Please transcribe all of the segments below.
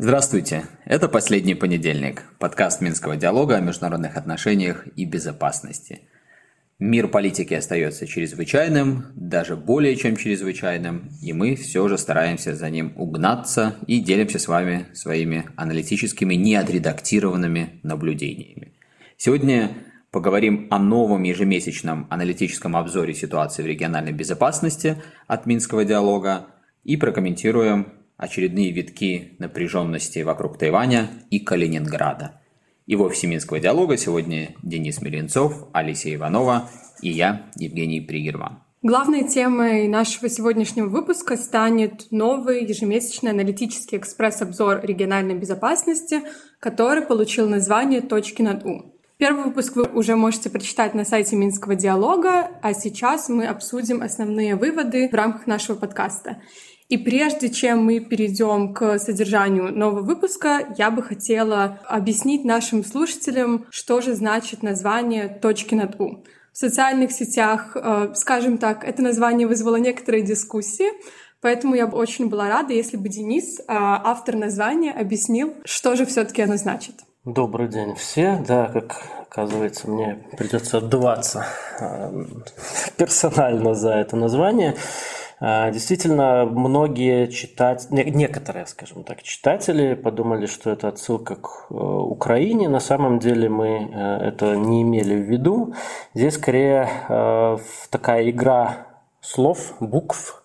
Здравствуйте! Это «Последний понедельник» – подкаст Минского диалога о международных отношениях и безопасности. Мир политики остается чрезвычайным, даже более чем чрезвычайным, и мы все же стараемся за ним угнаться и делимся с вами своими аналитическими, неотредактированными наблюдениями. Сегодня поговорим о новом ежемесячном аналитическом обзоре ситуации в региональной безопасности от Минского диалога и прокомментируем очередные витки напряженности вокруг Тайваня и Калининграда. И в офисе Минского диалога сегодня Денис Миренцов, Алисия Иванова и я, Евгений Пригерман. Главной темой нашего сегодняшнего выпуска станет новый ежемесячный аналитический экспресс-обзор региональной безопасности, который получил название «Точки над У». Первый выпуск вы уже можете прочитать на сайте Минского диалога, а сейчас мы обсудим основные выводы в рамках нашего подкаста. И прежде чем мы перейдем к содержанию нового выпуска, я бы хотела объяснить нашим слушателям, что же значит название «Точки над У». В социальных сетях, э, скажем так, это название вызвало некоторые дискуссии, поэтому я бы очень была рада, если бы Денис, э, автор названия, объяснил, что же все-таки оно значит. Добрый день все. Да, как оказывается, мне придется отдуваться э, персонально за это название. А, действительно, многие читать, некоторые, скажем так, читатели подумали, что это отсылка к э, Украине. На самом деле мы э, это не имели в виду. Здесь скорее э, такая игра слов, букв,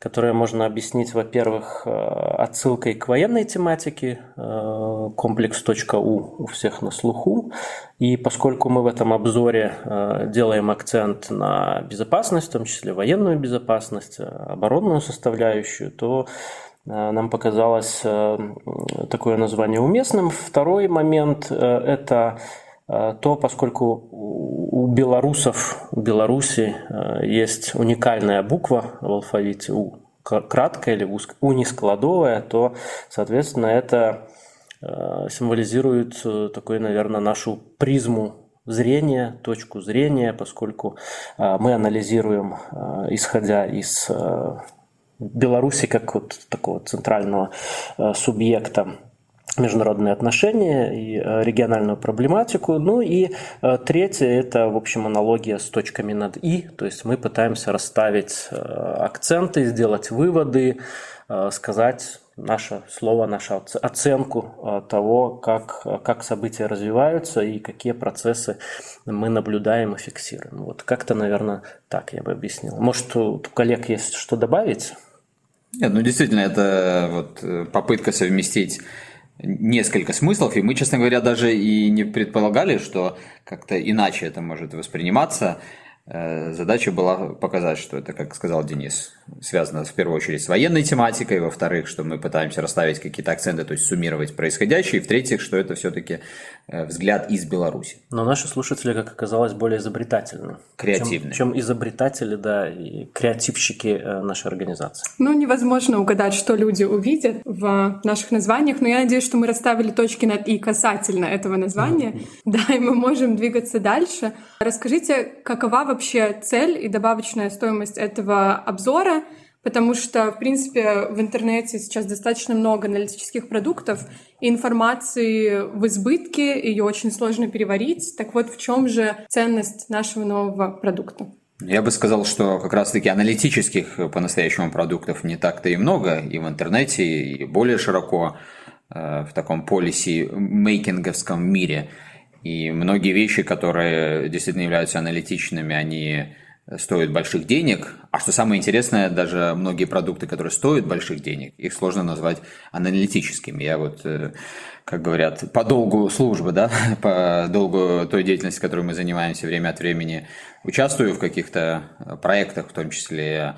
которое можно объяснить, во-первых, э, отсылкой к военной тематике, э, комплекс.у у всех на слуху. И поскольку мы в этом обзоре э, делаем акцент на безопасность, в том числе военную безопасность, оборонную составляющую, то нам показалось такое название уместным. Второй момент – это то, поскольку у белорусов, у Беларуси э, есть уникальная буква в алфавите У, краткая или унискладовая, то, соответственно, это э, символизирует э, такой, наверное, нашу призму зрения, точку зрения, поскольку мы анализируем, исходя из Беларуси как вот такого центрального субъекта международные отношения и э, региональную проблематику. Ну и э, третье – это, в общем, аналогия с точками над «и», то есть мы пытаемся расставить э, акценты, сделать выводы, сказать наше слово, нашу оценку того, как, как события развиваются и какие процессы мы наблюдаем и фиксируем. Вот как-то, наверное, так я бы объяснил. Может, у коллег есть что добавить? Нет, ну действительно, это вот попытка совместить несколько смыслов, и мы, честно говоря, даже и не предполагали, что как-то иначе это может восприниматься. Э, задача была показать, что это, как сказал Денис, связано в первую очередь с военной тематикой, во-вторых, что мы пытаемся расставить какие-то акценты, то есть суммировать происходящее, и в-третьих, что это все-таки э, взгляд из Беларуси. Но наши слушатели, как оказалось, более изобретательны. Креативны. Чем, чем изобретатели, да, и креативщики э, нашей организации. Ну, невозможно угадать, что люди увидят в наших названиях, но я надеюсь, что мы расставили точки над «и» касательно этого названия, mm-hmm. да, и мы можем двигаться дальше. Расскажите, какова вообще цель и добавочная стоимость этого обзора, потому что, в принципе, в интернете сейчас достаточно много аналитических продуктов, и информации в избытке, ее очень сложно переварить. Так вот, в чем же ценность нашего нового продукта? Я бы сказал, что как раз-таки аналитических по-настоящему продуктов не так-то и много, и в интернете, и более широко э, в таком полиси-мейкинговском мире. И многие вещи, которые действительно являются аналитичными, они стоят больших денег. А что самое интересное, даже многие продукты, которые стоят больших денег, их сложно назвать аналитическими. Я вот, э, как говорят, по долгу службы, да, по долгу той деятельности, которой мы занимаемся время от времени, участвую в каких-то проектах, в том числе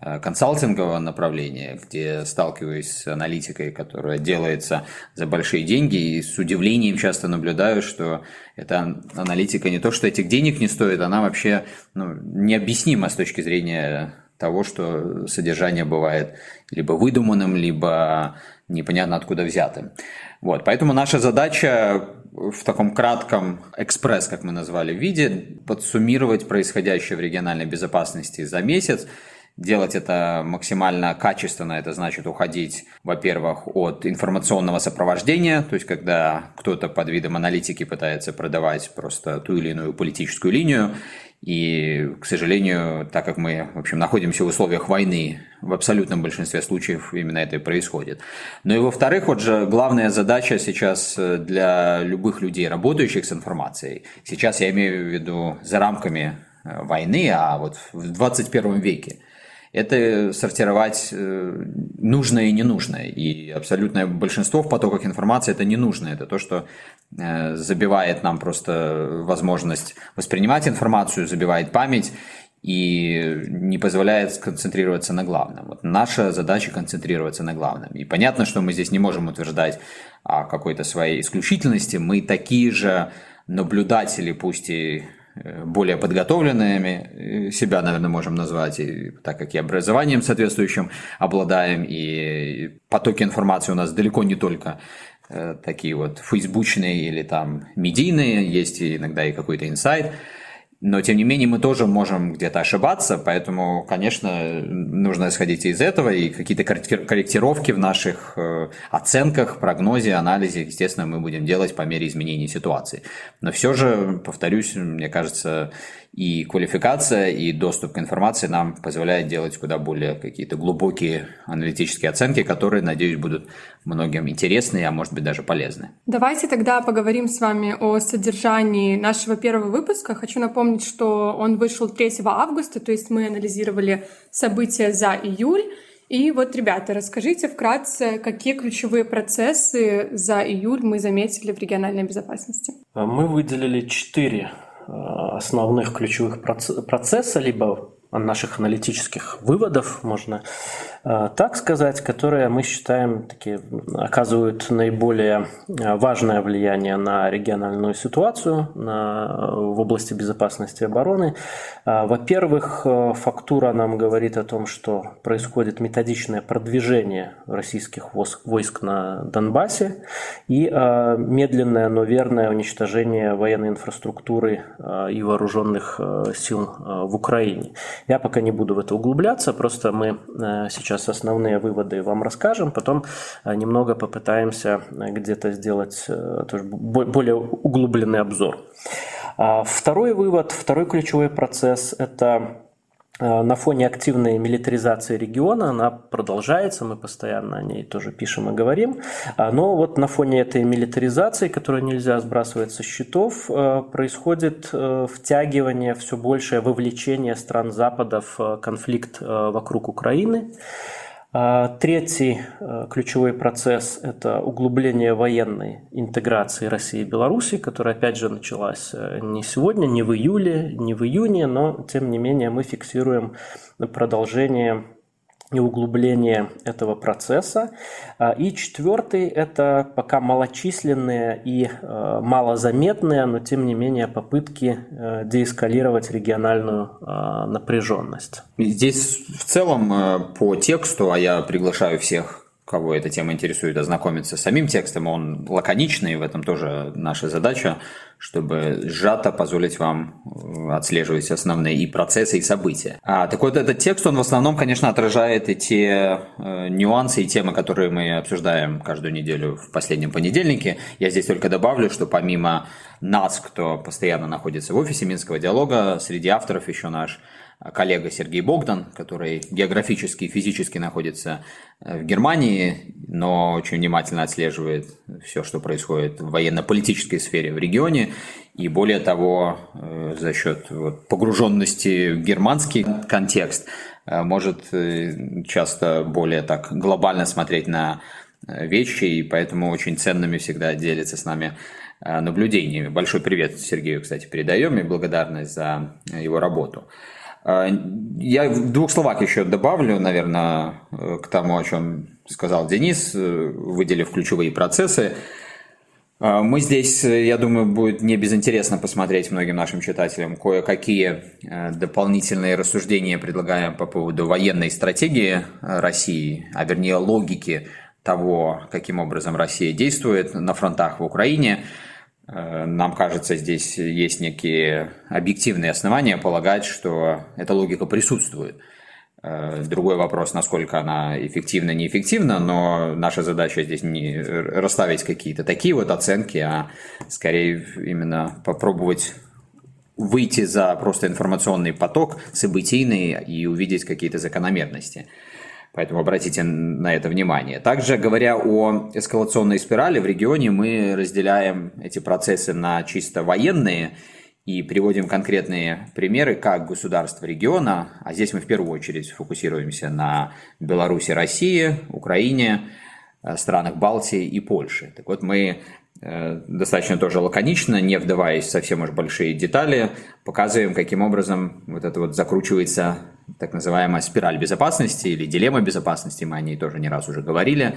консалтингового направления, где сталкиваюсь с аналитикой, которая делается за большие деньги, и с удивлением часто наблюдаю, что эта аналитика не то, что этих денег не стоит, она вообще ну, необъяснима с точки зрения того, что содержание бывает либо выдуманным, либо непонятно откуда взятым. Вот, поэтому наша задача в таком кратком экспресс, как мы назвали, виде подсуммировать происходящее в региональной безопасности за месяц, Делать это максимально качественно, это значит уходить, во-первых, от информационного сопровождения, то есть когда кто-то под видом аналитики пытается продавать просто ту или иную политическую линию, и, к сожалению, так как мы, в общем, находимся в условиях войны, в абсолютном большинстве случаев именно это и происходит. Ну и во-вторых, вот же главная задача сейчас для любых людей, работающих с информацией, сейчас я имею в виду за рамками э, войны, а вот в 21 веке – это сортировать э, нужное и ненужное. И абсолютное большинство в потоках информации это ненужное. Это то, что э, забивает нам просто возможность воспринимать информацию, забивает память и не позволяет сконцентрироваться на главном. Вот наша задача концентрироваться на главном. И понятно, что мы здесь не можем утверждать о какой-то своей исключительности. Мы такие же наблюдатели, пусть и более подготовленными э, себя, наверное, можем назвать, и, так как и образованием соответствующим обладаем, и потоки информации у нас далеко не только э, такие вот фейсбучные или там медийные, есть иногда и какой-то инсайт, но, тем не менее, мы тоже можем где-то ошибаться, поэтому, конечно, нужно исходить из этого, и какие-то корректировки в наших э, оценках, прогнозе, анализе, естественно, мы будем делать по мере изменения ситуации. Но все же, повторюсь, мне кажется, и квалификация, и доступ к информации нам позволяет делать куда более какие-то глубокие аналитические оценки, которые, надеюсь, будут многим интересны, а может быть даже полезны. Давайте тогда поговорим с вами о содержании нашего первого выпуска. Хочу напомнить, что он вышел 3 августа, то есть мы анализировали события за июль. И вот, ребята, расскажите вкратце, какие ключевые процессы за июль мы заметили в региональной безопасности. Мы выделили четыре основных ключевых процесса, либо наших аналитических выводов, можно э, так сказать, которые мы считаем такие, оказывают наиболее э, важное влияние на региональную ситуацию на, в области безопасности и обороны. Э, во-первых, фактура нам говорит о том, что происходит методичное продвижение российских войск на Донбассе и медленное, но верное уничтожение военной инфраструктуры и вооруженных сил в Украине. Я пока не буду в это углубляться, просто мы э, сейчас основные выводы вам расскажем, потом э, немного попытаемся э, где-то сделать тоже более углубленный обзор. А второй вывод, второй ключевой процесс – это Э, на фоне активной милитаризации региона она продолжается, мы постоянно о ней тоже пишем и говорим. А, но вот на фоне этой милитаризации, которую нельзя сбрасывать со счетов, э, происходит э, втягивание, все большее вовлечение стран Запада в конфликт вокруг Украины. А, третий э, ключевой процесс – это углубление военной интеграции России и Беларуси, которая, опять же, началась э, не сегодня, не в июле, не в июне, но, тем не менее, мы фиксируем продолжение и углубление этого процесса. А, и четвертый – это пока малочисленные и э, малозаметные, но тем не менее попытки э, деэскалировать региональную а, напряженность. Здесь в целом э, по тексту, а я приглашаю всех кого эта тема интересует, ознакомиться с самим текстом. Он лаконичный, в этом тоже наша задача, чтобы сжато позволить вам э, отслеживать основные и процессы, и события. А, так вот, этот текст, он в основном, конечно, отражает и те э, нюансы и темы, которые мы обсуждаем каждую неделю в последнем понедельнике. Я здесь только добавлю, что помимо нас, кто постоянно находится в офисе Минского диалога, среди авторов еще наш коллега Сергей Богдан, который географически и физически находится э, в Германии, но очень внимательно отслеживает все, что происходит в военно-политической сфере в регионе. И более того, э, за счет погруженности в германский контекст, э, может часто более так глобально смотреть на вещи, и поэтому очень ценными всегда делится с нами наблюдениями. Большой привет Сергею, кстати, передаем и благодарность за его работу. А, я в двух словах еще добавлю, наверное, к тому, о чем сказал Денис, выделив ключевые процессы. А, мы здесь, я думаю, будет не безинтересно посмотреть многим нашим читателям кое-какие э, дополнительные рассуждения предлагаем по поводу военной стратегии России, а вернее логики того, каким образом Россия действует на фронтах в Украине, э, нам кажется, здесь есть некие объективные основания полагать, что эта логика присутствует. Э, другой вопрос, насколько она эффективна, неэффективна, но наша задача здесь не расставить какие-то такие вот оценки, а скорее именно попробовать выйти за просто информационный поток событийный и увидеть какие-то закономерности. Поэтому обратите на это внимание. Также, говоря о эскалационной спирали, в регионе мы разделяем эти процессы на чисто военные и приводим конкретные примеры, как государства региона, а здесь мы в первую очередь фокусируемся на Беларуси, России, Украине, э, странах Балтии и Польши. Так вот, мы достаточно тоже лаконично, не вдаваясь совсем уж большие детали, показываем, каким образом вот это вот закручивается так называемая спираль безопасности или дилемма безопасности, мы о ней тоже не раз уже говорили.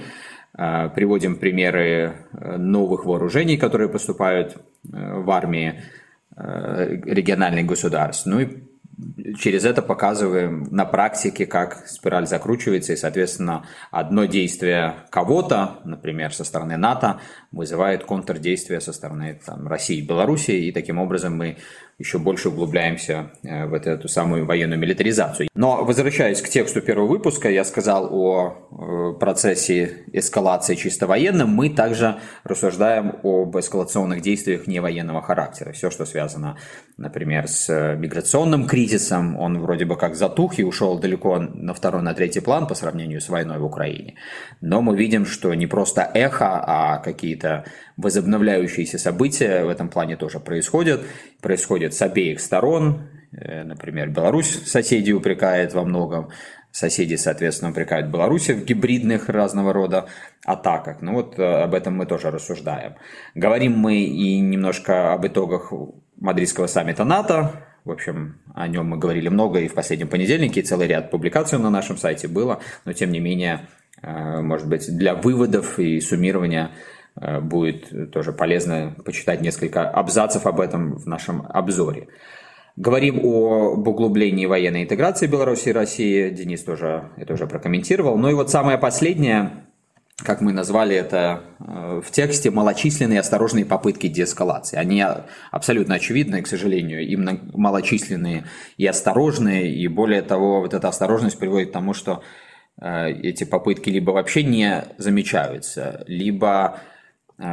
Э, приводим примеры э, новых вооружений, которые поступают в армии региональных государств. Ну и через это показываем на практике, как спираль закручивается, и, соответственно, одно действие кого-то, например, со стороны НАТО, вызывает контрдействие со стороны там, России и Беларуси, и таким образом мы еще больше углубляемся э, в эту самую военную милитаризацию. Но возвращаясь к тексту первого выпуска, я сказал о э, процессе эскалации чисто военном, мы также рассуждаем об эскалационных действиях не военного характера. Все, что связано, например, с э, миграционным кризисом, он вроде бы как затух и ушел далеко на второй, на третий план по сравнению с войной в Украине. Но мы видим, что не просто эхо, а какие-то возобновляющиеся события в этом плане тоже происходят. Происходят с обеих сторон. Э, например, Беларусь соседей упрекает во многом. Соседи, соответственно, упрекают Беларусь в гибридных разного рода атаках. Ну вот э, об этом мы тоже рассуждаем. Говорим мы и немножко об итогах Мадридского саммита НАТО. В общем, о нем мы говорили много и в последнем понедельнике, и целый ряд публикаций на нашем сайте было, но тем не менее, э, может быть, для выводов и суммирования будет тоже полезно почитать несколько абзацев об этом в нашем обзоре. Говорим об углублении военной интеграции Беларуси и России. Денис тоже это уже прокомментировал. Ну и вот самое последнее, как мы назвали это э, в тексте, малочисленные осторожные попытки деэскалации. Они абсолютно очевидны, к сожалению, именно малочисленные и осторожные. И более того, вот эта осторожность приводит к тому, что э, эти попытки либо вообще не замечаются, либо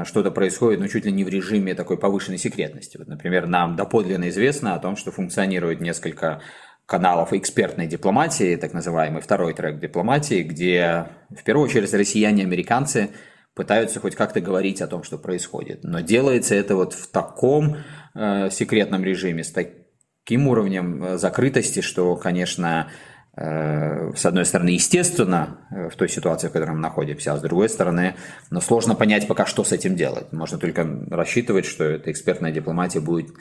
что-то происходит, ну, чуть ли не в режиме такой повышенной секретности. Вот, например, нам доподлинно известно о том, что функционирует несколько каналов экспертной дипломатии, так называемый второй трек дипломатии, где в первую очередь россияне и американцы пытаются хоть как-то говорить о том, что происходит. Но делается это вот в таком э, секретном режиме, с таким уровнем э, закрытости, что, конечно, Э, с одной стороны, естественно, э, в той ситуации, в которой мы находимся, а с другой стороны, но сложно понять пока, что с этим делать. Можно только рассчитывать, что эта экспертная дипломатия будет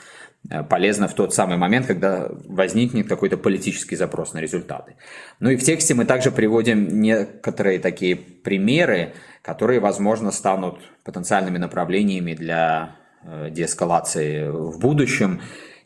э, полезна в тот самый момент, когда возникнет какой-то политический запрос на результаты. Ну и в тексте мы также приводим некоторые такие примеры, которые, возможно, станут потенциальными направлениями для деэскалации в будущем.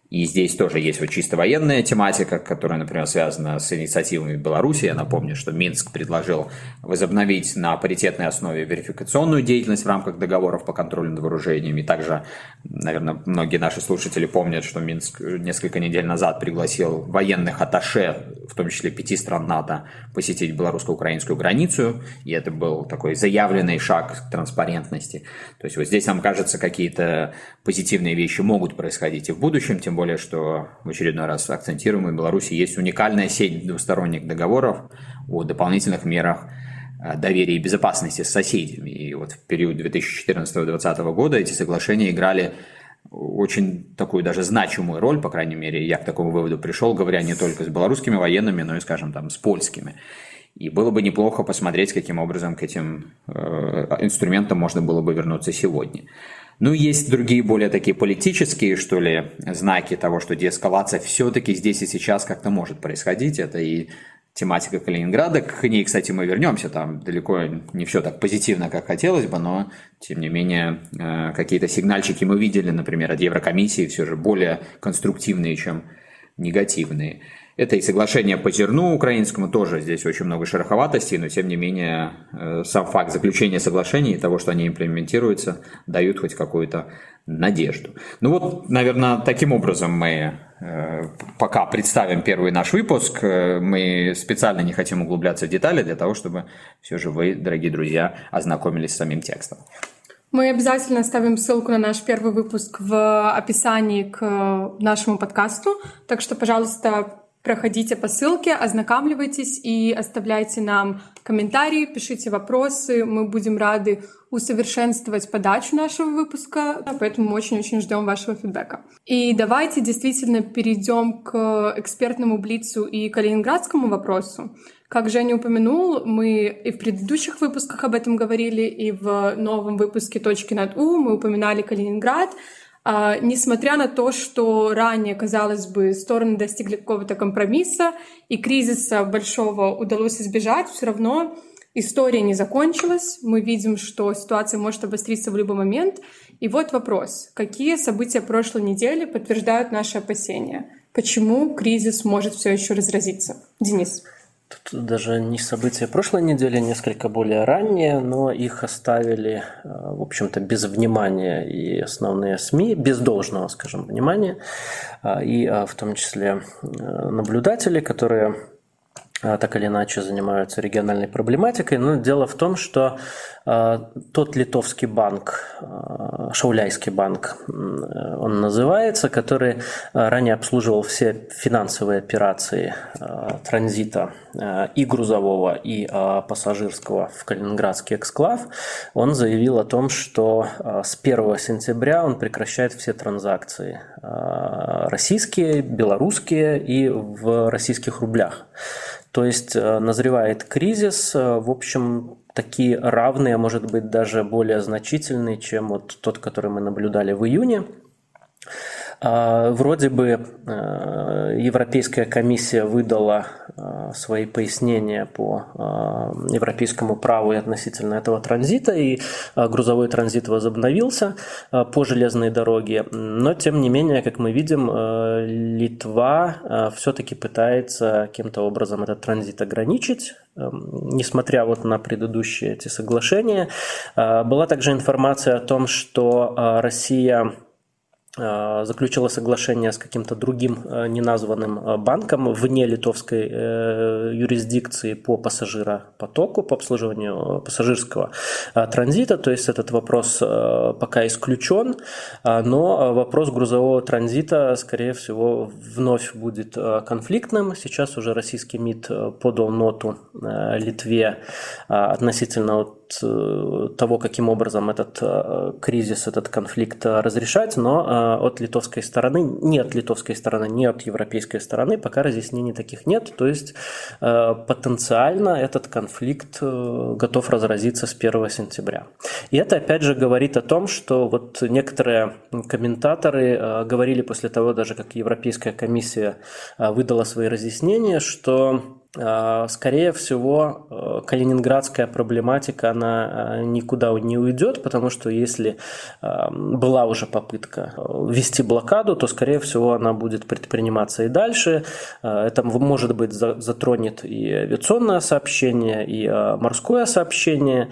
И здесь тоже есть вот чисто военная тематика, которая, например, связана с инициативами Беларуси. Я напомню, что Минск предложил возобновить на паритетной основе верификационную деятельность в рамках договоров по контролю над вооружениями. Также, наверное, многие наши слушатели помнят, что Минск несколько недель назад пригласил военных аташе, в том числе пяти стран НАТО, посетить белорусско-украинскую границу. И это был такой заявленный шаг к транспарентности. То есть вот здесь, нам кажется, какие-то позитивные вещи могут происходить и в будущем, тем более, что в очередной раз акцентируем, в Беларуси есть уникальная сеть двусторонних договоров о дополнительных мерах э, доверия и безопасности с соседями. И вот в период 2014-2020 года эти соглашения играли очень такую даже значимую роль, по крайней мере, я к такому выводу пришел, говоря не только с белорусскими военными, но и, скажем, там, с польскими. И было бы неплохо посмотреть, каким образом к этим э, инструментам можно было бы вернуться сегодня. Ну, есть другие более такие политические, что ли, знаки того, что деэскалация все-таки здесь и сейчас как-то может происходить. Это и тематика Калининграда. К ней, кстати, мы вернемся. Там далеко не все так позитивно, как хотелось бы, но, тем не менее, э, какие-то сигнальчики мы видели, например, от Еврокомиссии, все же более конструктивные, чем негативные. Это и соглашение по зерну украинскому тоже здесь очень много шероховатостей, но тем не менее э, сам факт заключения соглашений и того, что они имплементируются, дают хоть какую-то надежду. Ну вот, наверное, таким образом мы э, пока представим первый наш выпуск. Э, мы специально не хотим углубляться в детали для того, чтобы все же вы, дорогие друзья, ознакомились с самим текстом. Мы обязательно оставим ссылку на наш первый выпуск в описании к нашему подкасту. Так что, пожалуйста, проходите по ссылке, ознакомливайтесь и оставляйте нам комментарии, пишите вопросы. Мы будем рады усовершенствовать подачу нашего выпуска, поэтому очень-очень ждем вашего фидбэка. И давайте действительно перейдем к экспертному блицу и калининградскому вопросу. Как Женя упомянул, мы и в предыдущих выпусках об этом говорили, и в новом выпуске «Точки над У» мы упоминали Калининград. А, несмотря на то, что ранее, казалось бы, стороны достигли какого-то компромисса и кризиса большого удалось избежать, все равно история не закончилась. Мы видим, что ситуация может обостриться в любой момент. И вот вопрос. Какие события прошлой недели подтверждают наши опасения? Почему кризис может все еще разразиться? Денис. Тут даже не события прошлой недели, несколько более ранние, но их оставили, э, в общем-то, без внимания и основные СМИ, без должного, скажем, внимания, а, и а, в том числе э, наблюдатели, которые так или иначе занимаются региональной проблематикой. Но дело в том, что э, тот литовский банк, э, Шауляйский банк, он называется, который ранее обслуживал все финансовые операции транзита и грузового, и пассажирского в Калининградский эксклав, он заявил о том, что с 1 сентября он прекращает все транзакции российские, белорусские и в российских рублях. То есть э, назревает кризис, э, в общем, такие равные, может быть даже более значительные, чем вот тот, который мы наблюдали в июне. А, вроде бы э, Европейская комиссия выдала э, свои пояснения по э, европейскому праву и относительно этого транзита, и грузовой транзит возобновился по железной дороге. Но, тем не менее, как мы видим, Литва все-таки пытается каким-то образом этот транзит ограничить, несмотря вот на предыдущие эти соглашения. Была также информация о том, что Россия заключила соглашение с каким-то другим э, неназванным э, банком вне литовской юрисдикции по пассажиропотоку, по обслуживанию пассажирского транзита. То есть этот вопрос пока исключен, но вопрос грузового транзита, скорее всего, вновь будет конфликтным. Сейчас уже российский МИД подал ноту Литве относительно от того, каким образом этот кризис, этот конфликт разрешать, но от литовской стороны, не от литовской стороны, не от европейской стороны, пока разъяснений таких нет. То есть э, потенциально этот конфликт э, готов разразиться с 1 сентября. И это опять же говорит о том, что вот некоторые комментаторы э, говорили после того, даже как Европейская комиссия выдала свои разъяснения, что скорее всего, э, калининградская проблематика, она э, никуда не уйдет, потому что если э, была уже попытка ввести блокаду, то, скорее всего, она будет предприниматься и дальше. Это, может быть, затронет и авиационное сообщение, и морское сообщение.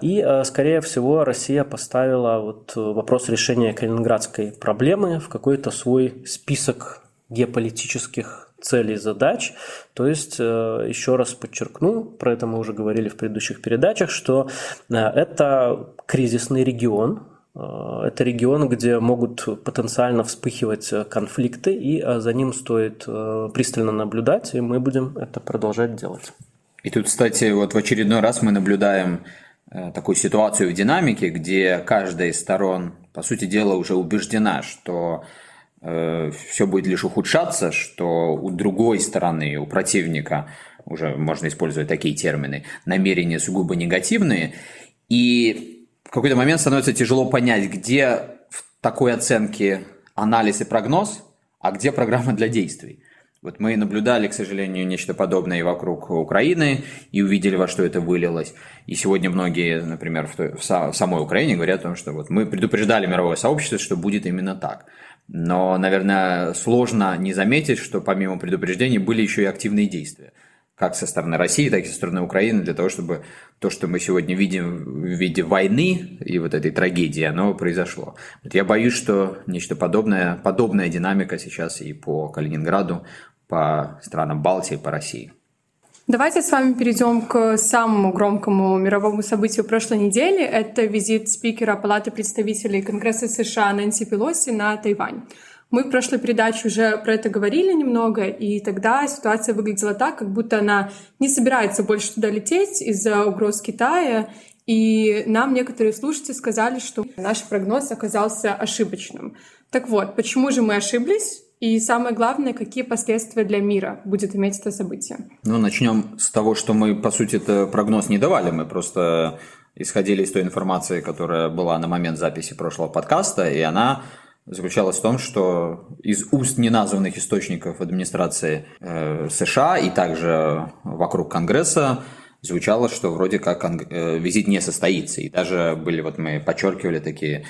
И, скорее всего, Россия поставила вот вопрос решения калининградской проблемы в какой-то свой список геополитических целей, задач. То есть, э, еще раз подчеркну, про это мы уже говорили в предыдущих передачах, что э, это кризисный регион, э, это регион, где могут потенциально вспыхивать конфликты, и за ним стоит пристально наблюдать, и мы будем это продолжать делать. И тут, кстати, вот в очередной раз мы наблюдаем такую ситуацию в динамике, где каждая из сторон, по сути дела, уже убеждена, что все будет лишь ухудшаться, что у другой стороны, у противника, уже можно использовать такие термины, намерения сугубо негативные, и в какой-то момент становится тяжело понять, где в такой оценке анализ и прогноз, а где программа для действий. Вот мы наблюдали, к сожалению, нечто подобное и вокруг Украины, и увидели, во что это вылилось. И сегодня многие, например, в, той, в, в самой Украине говорят о том, что вот мы предупреждали мировое сообщество, что будет именно так. Но, наверное, сложно не заметить, что помимо предупреждений были еще и активные действия. Как со стороны России, так и со стороны Украины, для того, чтобы то, что мы сегодня видим в виде войны и вот этой трагедии, оно произошло. Вот я боюсь, что нечто подобное, подобная динамика сейчас и по Калининграду, по странам Балтии, по России. Давайте с вами перейдем к самому громкому мировому событию прошлой недели. Это визит спикера Палаты представителей Конгресса США Нэнси Пелоси на Тайвань. Мы в прошлой передаче уже про это говорили немного, и тогда ситуация выглядела так, как будто она не собирается больше туда лететь из-за угроз Китая, и нам некоторые слушатели сказали, что наш прогноз оказался ошибочным. Так вот, почему же мы ошиблись? И самое главное, какие последствия для мира будет иметь это событие? Ну, начнем с того, что мы, по сути, это прогноз не давали. Мы просто исходили из той информации, которая была на момент записи прошлого подкаста, и она заключалась в том, что из уст неназванных источников администрации э, США и также вокруг Конгресса звучало, что вроде как э, визит не состоится. И даже были, вот мы подчеркивали такие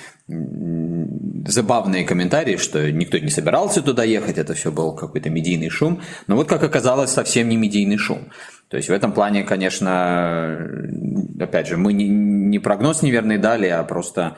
забавные комментарии, что никто не собирался туда ехать, это все был какой-то медийный шум. Но вот как оказалось, совсем не медийный шум. То есть в этом плане, конечно, опять же, мы не, не прогноз неверный дали, а просто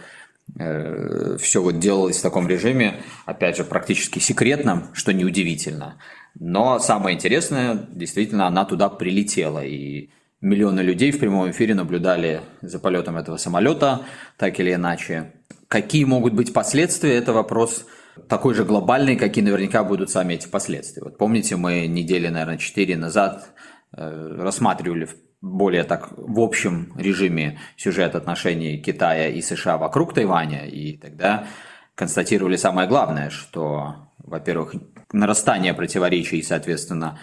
э, все вот делалось в таком режиме, опять же, практически секретном, что неудивительно. Но самое интересное, действительно, она туда прилетела. И миллионы людей в прямом эфире наблюдали за полетом этого самолета, так или иначе. Какие могут быть последствия, это вопрос такой же глобальный, какие наверняка будут сами эти последствия. Вот помните, мы недели, наверное, четыре назад э, рассматривали более так в общем режиме сюжет отношений Китая и США вокруг Тайваня, и тогда констатировали самое главное, что, во-первых, нарастание противоречий, соответственно,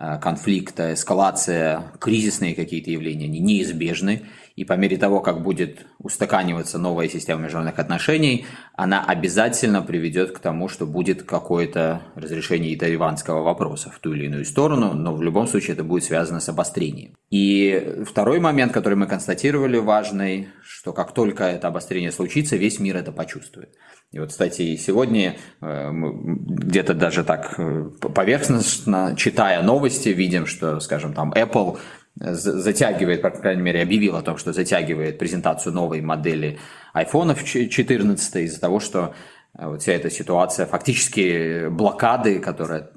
Э, конфликта, эскалация, кризисные какие-то явления, они неизбежны. И по мере того, как будет устаканиваться новая система международных отношений, она обязательно приведет к тому, что будет какое-то разрешение и тайванского вопроса в ту или иную сторону, но в любом случае это будет связано с обострением. И второй момент, который мы констатировали важный, что как только это обострение случится, весь мир это почувствует. И вот, кстати, сегодня э, где-то даже так э, поверхностно, читая новости, видим, что, скажем, там Apple затягивает, по крайней мере, объявил о том, что затягивает презентацию новой модели iPhone 14 из-за того, что э, вот вся эта ситуация, фактически блокады, которая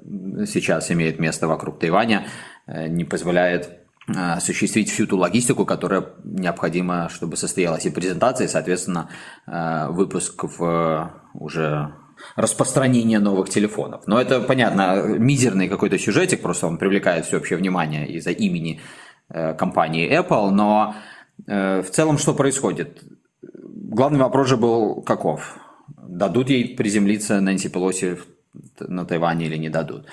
сейчас имеет место вокруг Тайваня, не позволяет Э, осуществить всю ту логистику, которая необходима, чтобы состоялась и презентация, и, соответственно, э, выпуск в уже распространение новых телефонов. Но это, понятно, мизерный какой-то сюжетик, просто он привлекает всеобщее внимание из-за имени э, компании Apple, но в целом что происходит? Главный вопрос же был каков? Дадут ей приземлиться Нэнси Пелоси на Тайване или не дадут.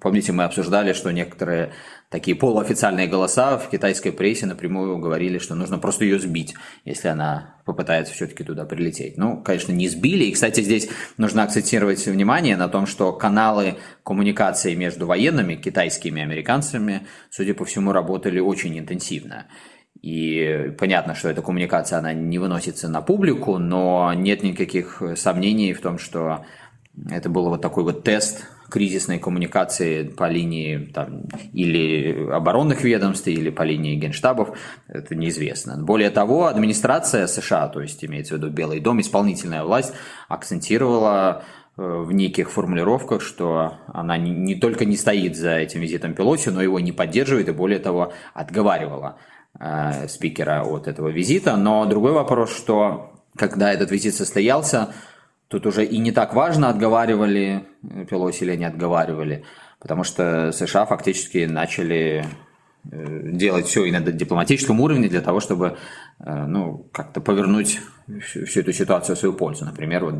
Помните, мы обсуждали, что некоторые такие полуофициальные голоса в китайской прессе напрямую говорили, что нужно просто ее сбить, если она попытается все-таки туда прилететь. Ну, конечно, не сбили. И, кстати, здесь нужно акцентировать внимание на том, что каналы коммуникации между военными, китайскими и американцами, судя по всему, работали очень интенсивно. И понятно, что эта коммуникация, она не выносится на публику, но нет никаких сомнений в том, что это был вот такой вот тест кризисной коммуникации по линии там, или оборонных ведомств, или по линии генштабов, это неизвестно. Более того, администрация США, то есть имеется в виду Белый дом, исполнительная власть, акцентировала э, в неких формулировках, что она не только не стоит за этим визитом Пелоси, но его не поддерживает и более того отговаривала э, спикера от этого визита. Но другой вопрос, что когда этот визит состоялся, Тут уже и не так важно, отговаривали Пелоси или не отговаривали, потому что США фактически начали э, делать все и на дипломатическом уровне для того, чтобы ну, как-то повернуть всю эту ситуацию в свою пользу. Например, вот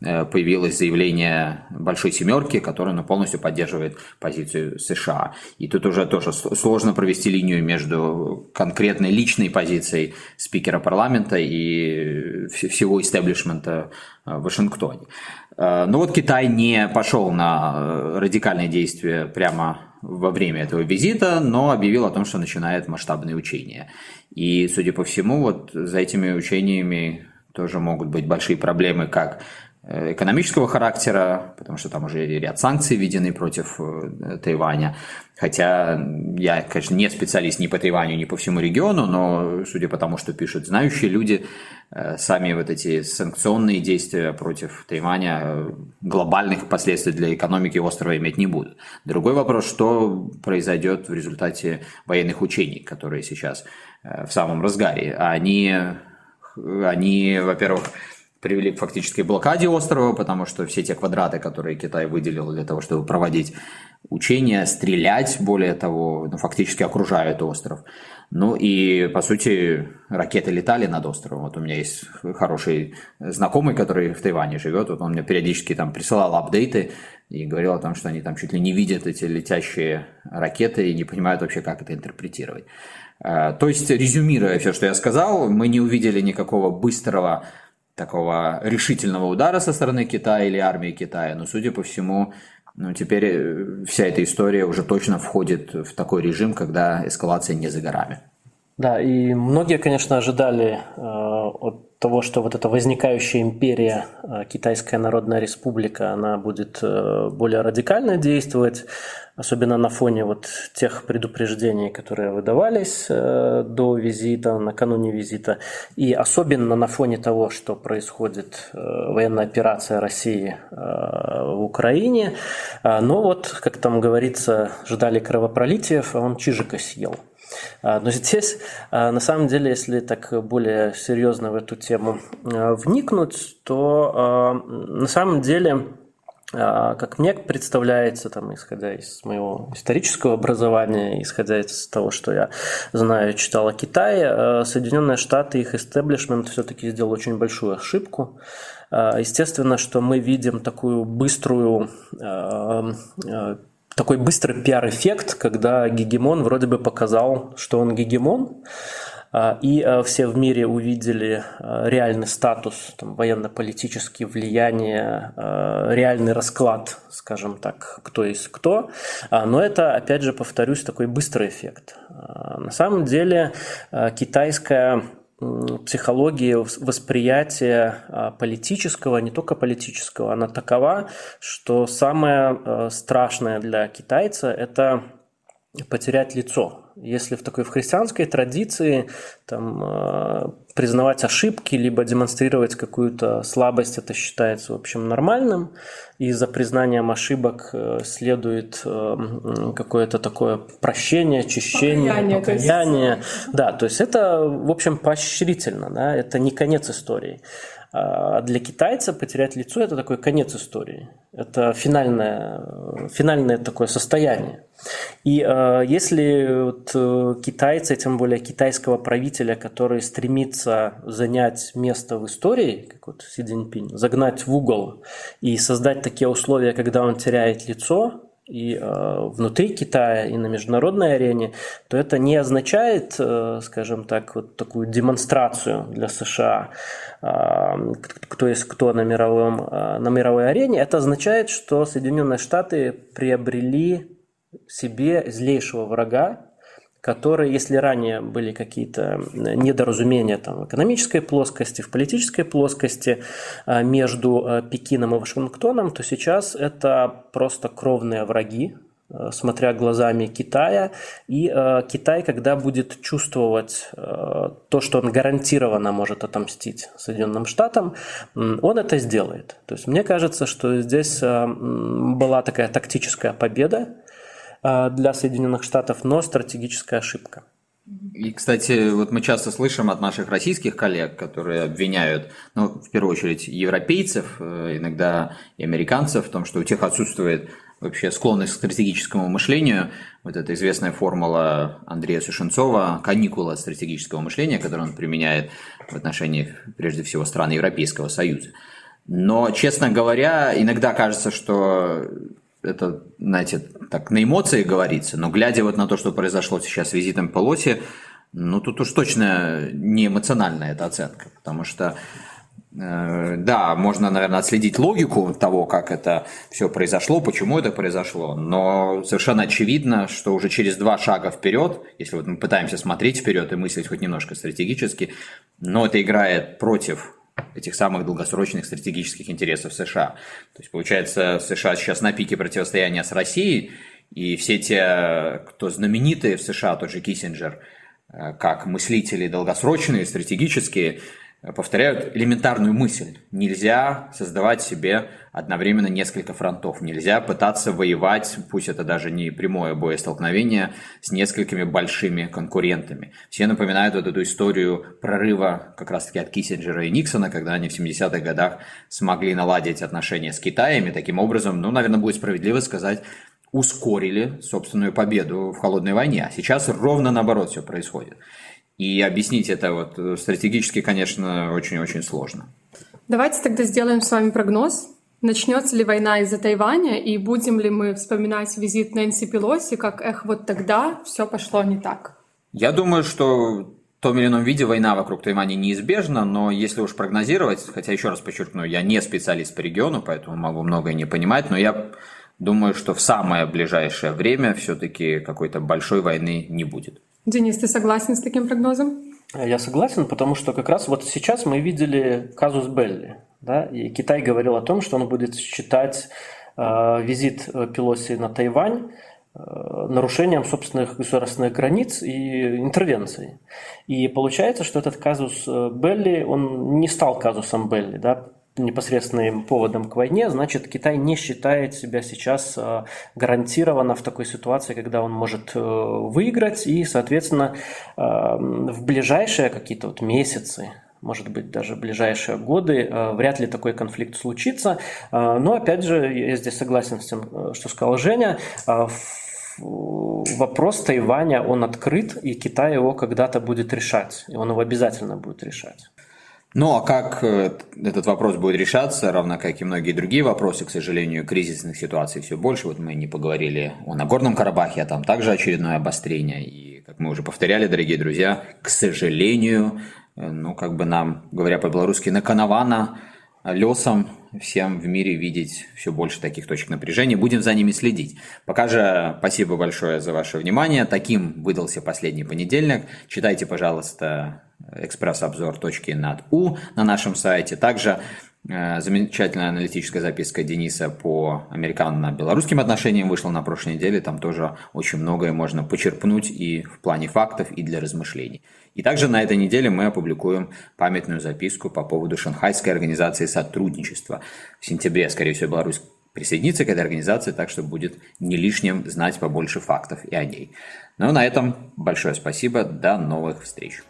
э, появилось заявление Большой Семерки, которое ну, полностью поддерживает позицию США. И тут уже тоже сложно провести линию между конкретной личной позицией спикера парламента и всего истеблишмента э, в Вашингтоне. Но вот Китай не пошел на радикальные действия прямо во время этого визита, но объявил о том, что начинает масштабные учения. И, судя по всему, вот за этими учениями тоже могут быть большие проблемы как Э, экономического характера, потому что там уже ряд санкций введены против э, Тайваня. Хотя я, конечно, не специалист ни по Тайваню, ни по всему региону, но судя по тому, что пишут знающие люди, сами вот эти санкционные действия против Тайваня глобальных последствий для экономики острова иметь не будут. Другой вопрос, что произойдет в результате военных учений, которые сейчас в самом разгаре. Они, они во-первых, привели к фактической блокаде острова, потому что все те квадраты, которые Китай выделил для того, чтобы проводить учения, стрелять, более того, ну, фактически окружают остров. Ну и, по сути, ракеты летали над островом. Вот у меня есть хороший знакомый, который в Тайване живет. Вот он мне периодически там присылал апдейты и говорил о том, что они там чуть ли не видят эти летящие ракеты и не понимают вообще, как это интерпретировать. Э, то есть, резюмируя все, что я сказал, мы не увидели никакого быстрого такого решительного удара со стороны Китая или армии Китая, но, судя по всему, ну, теперь э, вся эта история уже точно входит в такой режим, когда эскалация не за горами. Да, и многие, конечно, ожидали э, от того, что вот эта возникающая империя, э, Китайская Народная Республика, она будет э, более радикально действовать, особенно на фоне вот тех предупреждений, которые выдавались э, до визита, накануне визита, и особенно на фоне того, что происходит военная операция России в Украине. Э, но вот, как там говорится, ждали кровопролитиев, а он чижика съел. А, но здесь, а, на самом деле, если так более серьезно в эту тему а, вникнуть, то на самом деле как мне представляется, там, исходя из моего исторического образования, исходя из того, что я знаю, читал о Китае, Соединенные Штаты, их истеблишмент все-таки сделал очень большую ошибку. Естественно, что мы видим такую быструю такой быстрый пиар-эффект, когда гегемон вроде бы показал, что он гегемон, а, и а, все в мире увидели а, реальный статус, там, военно-политические влияния, реальный расклад, скажем так, кто есть кто. Но это, опять же, повторюсь, такой быстрый эффект. На самом деле китайская психологии восприятия а, политического, не только политического, она такова, что самое а, страшное для китайца – это потерять лицо. Если в такой в христианской традиции там, э, признавать ошибки, либо демонстрировать какую-то слабость, это считается, в общем, нормальным, и за признанием ошибок э, следует э, какое-то такое прощение, очищение, покаяние. покаяние. То есть... Да, то есть это, в общем, поощрительно, да, это не конец истории. А для китайца потерять лицо – это такой конец истории. Это финальное, финальное такое состояние. И э, если вот, э, китайцы, тем более китайского правителя, который стремится занять место в истории, как вот Си Цзиньпинь, загнать в угол и создать такие условия, когда он теряет лицо, и э, внутри Китая, и на международной арене, то это не означает, э, скажем так, вот такую демонстрацию для США, э, кто есть кто на, мировом, на мировой арене. Это означает, что Соединенные Штаты приобрели себе злейшего врага, которые, если ранее были какие-то недоразумения там, в экономической плоскости, в политической плоскости а, между а, Пекином и Вашингтоном, то сейчас это просто кровные враги, смотря глазами Китая. И э, Китай, когда будет чувствовать э, то, что он гарантированно может отомстить Соединенным Штатам, он это сделает. То есть мне кажется, что здесь э, была такая тактическая победа для Соединенных Штатов, но стратегическая ошибка. И, кстати, вот мы часто слышим от наших российских коллег, которые обвиняют, ну, в первую очередь, европейцев, э, иногда и американцев в том, что у тех отсутствует вообще склонность к стратегическому мышлению. Вот эта известная формула Андрея Сушенцова «каникула стратегического мышления», которую он применяет в отношении, прежде всего, стран Европейского Союза. Но, честно говоря, иногда кажется, что это, знаете, так на эмоции говорится, но глядя вот на то, что произошло сейчас с визитом Полоси, ну тут уж точно не эмоциональная эта оценка, потому что э, да, можно, наверное, отследить логику того, как это все произошло, почему это произошло, но совершенно очевидно, что уже через два шага вперед, если вот мы пытаемся смотреть вперед и мыслить хоть немножко стратегически, но это играет против этих самых долгосрочных стратегических интересов США. То есть, получается, США сейчас на пике противостояния с Россией, и все те, кто знаменитые в США, тот же Киссинджер, э, как мыслители долгосрочные, стратегические, повторяют элементарную мысль. Нельзя создавать себе одновременно несколько фронтов. Нельзя пытаться воевать, пусть это даже не прямое боестолкновение, с несколькими большими конкурентами. Все напоминают вот эту историю прорыва как раз-таки от Киссинджера и Никсона, когда они в 70-х годах смогли наладить отношения с Китаем и таким образом, ну, наверное, будет справедливо сказать, ускорили собственную победу в холодной войне. А сейчас ровно наоборот все происходит. И объяснить это вот э, стратегически, конечно, очень-очень сложно. Давайте тогда сделаем с вами прогноз. Начнется ли война из-за Тайваня, и будем ли мы вспоминать визит Нэнси Пелоси, как эх, вот тогда все пошло не так? Я думаю, что в том или ином виде война вокруг Тайваня неизбежна, но если уж прогнозировать, хотя еще раз подчеркну, я не специалист по региону, поэтому могу многое не понимать, но я думаю, что в самое ближайшее время все-таки какой-то большой войны не будет. Денис, ты согласен с таким прогнозом? Я согласен, потому что как раз вот сейчас мы видели казус Белли. Да, и Китай говорил о том, что он будет считать э, визит Пелоси на Тайвань э, нарушением собственных государственных границ и интервенцией. И получается, что этот казус э, Белли, он не стал казусом Белли, да, непосредственным поводом к войне, значит, Китай не считает себя сейчас э, гарантированно в такой ситуации, когда он может э, выиграть, и, соответственно, э, в ближайшие какие-то вот месяцы, может быть, даже ближайшие годы, вряд ли такой конфликт случится. Но, опять же, я здесь согласен с тем, что сказал Женя, вопрос Тайваня, он открыт, и Китай его когда-то будет решать, и он его обязательно будет решать. Ну а как э, этот вопрос будет решаться, равно как и многие другие вопросы, к сожалению, кризисных ситуаций все больше. Вот мы не поговорили о Нагорном Карабахе, а там также очередное обострение. И, как мы уже повторяли, дорогие друзья, к сожалению, э, ну как бы нам, говоря по-белорусски, на конована лесом всем в мире видеть все больше таких точек напряжения. Будем за ними следить. Пока же спасибо большое за ваше внимание. Таким выдался последний понедельник. Читайте, пожалуйста, экспресс-обзор точки над У на нашем сайте. Также э, замечательная аналитическая записка Дениса по американо-белорусским отношениям вышла на прошлой неделе. Там тоже очень многое можно почерпнуть и в плане фактов, и для размышлений. И также на этой неделе мы опубликуем памятную записку по поводу Шанхайской организации сотрудничества. В сентябре, скорее всего, Беларусь присоединиться к этой организации, так что будет не лишним знать побольше фактов и о ней. Ну, на этом большое спасибо. До новых встреч.